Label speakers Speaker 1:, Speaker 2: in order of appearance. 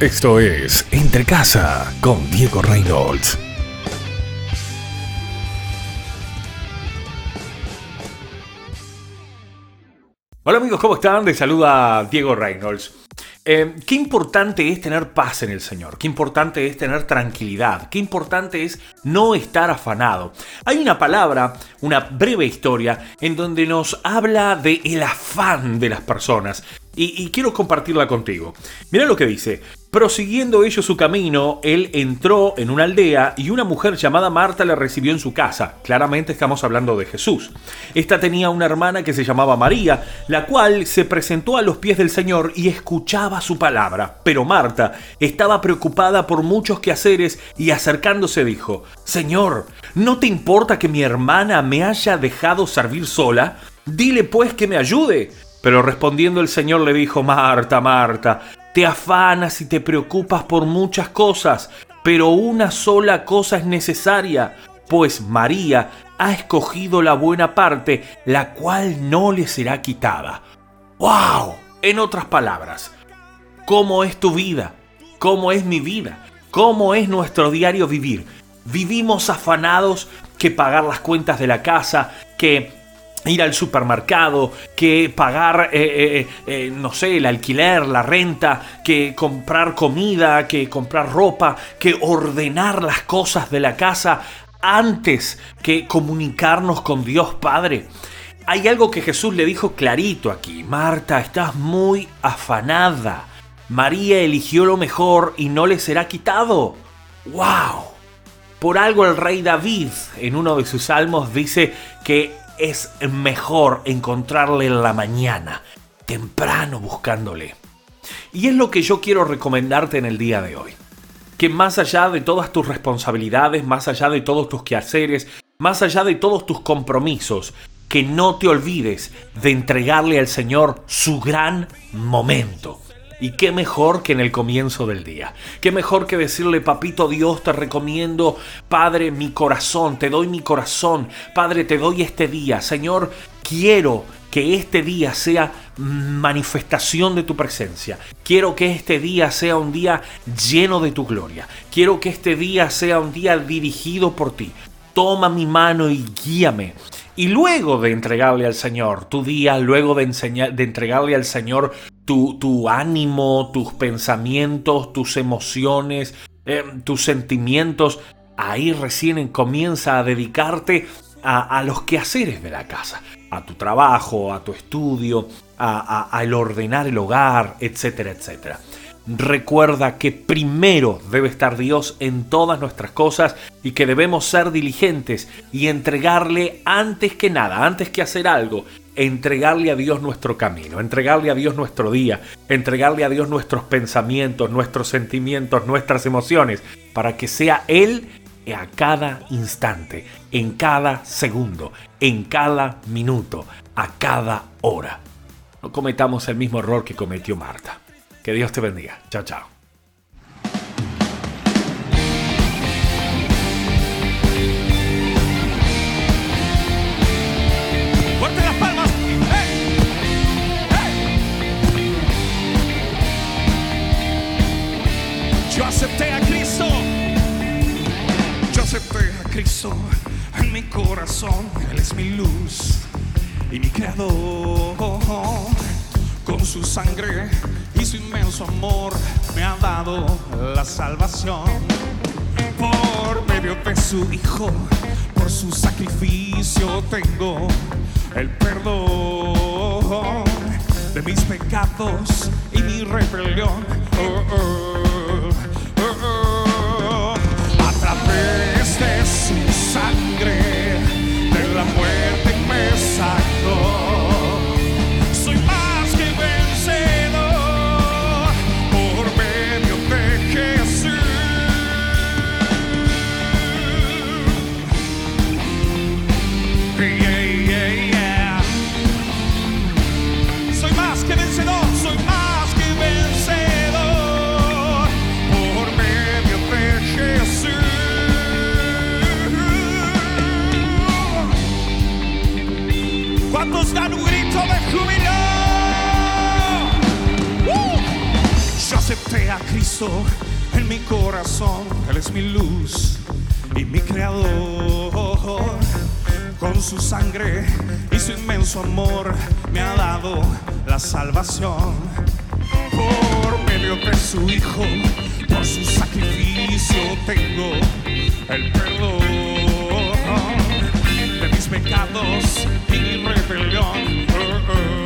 Speaker 1: Esto es Entre Casa con Diego Reynolds. Hola amigos, ¿cómo están? Les saluda Diego Reynolds. Eh, qué importante es tener paz en el Señor, qué importante es tener tranquilidad, qué importante es no estar afanado. Hay una palabra, una breve historia, en donde nos habla de el afán de las personas y, quiero compartirla contigo. Mira lo que dice. Prosiguiendo ellos su camino, él entró en una aldea y una mujer llamada Marta le recibió en su casa. Claramente estamos hablando de Jesús. Esta tenía una hermana que se llamaba María, la cual se presentó a los pies del Señor y escuchaba su palabra. Pero Marta estaba preocupada por muchos quehaceres y acercándose dijo, Señor, ¿no te importa que mi hermana me haya dejado servir sola? Dile pues que me ayude. Pero respondiendo el Señor le dijo, Marta, Marta, te afanas y te preocupas por muchas cosas, pero una sola cosa es necesaria, pues María ha escogido la buena parte, la cual no le será quitada. ¡Wow! En otras palabras, ¿cómo es tu vida? ¿Cómo es mi vida? ¿Cómo es nuestro diario vivir? Vivimos afanados que pagar las cuentas de la casa, que ir al supermercado, que pagar, eh, eh, eh, no sé, el alquiler, la renta, que comprar comida, que comprar ropa, que ordenar las cosas de la casa antes que comunicarnos con Dios Padre. Hay algo que Jesús le dijo clarito aquí. Marta, estás muy afanada. María eligió lo mejor y no le será quitado. ¡Wow! Por algo el rey David en uno de sus salmos dice que es mejor encontrarle en la mañana, temprano buscándole. Y es lo que yo quiero recomendarte en el día de hoy. Que más allá de todas tus responsabilidades, más allá de todos tus quehaceres, más allá de todos tus compromisos, que no te olvides de entregarle al Señor su gran momento. Y qué mejor que en el comienzo del día. Qué mejor que decirle, papito Dios, te recomiendo, Padre, mi corazón, te doy mi corazón. Padre, te doy este día. Señor, quiero que este día sea manifestación de tu presencia. Quiero que este día sea un día lleno de tu gloria. Quiero que este día sea un día dirigido por ti. Toma mi mano y guíame. Y luego de entregarle al Señor tu día, luego de, de entregarle al Señor tu, ánimo, tus pensamientos, tus emociones, eh, tus sentimientos, ahí recién comienza a dedicarte a, los quehaceres de la casa, a tu trabajo, a tu estudio, al ordenar el hogar, etcétera, etcétera. Recuerda que primero debe estar Dios en todas nuestras cosas y que debemos ser diligentes y entregarle antes que nada, antes que hacer algo, entregarle a Dios nuestro camino, entregarle a Dios nuestro día, entregarle a Dios nuestros pensamientos, nuestros sentimientos, nuestras emociones, para que sea Él a cada instante, en cada segundo, en cada minuto, a cada hora. No cometamos el mismo error que cometió Marta. Que Dios te bendiga. Chao, chao.
Speaker 2: Yo acepté a Cristo. Yo acepté a Cristo en mi corazón. Él es mi luz y mi creador. Con su sangre y su inmenso amor me ha dado la salvación. Por medio de su Hijo, por su sacrificio tengo el perdón de mis pecados y mi rebelión. Oh, oh, Cristo en mi corazón. Él es mi luz y mi creador. Con su sangre y su inmenso amor me ha dado la salvación. Por medio de su Hijo, por su sacrificio tengo el perdón de mis pecados y mi rebelión.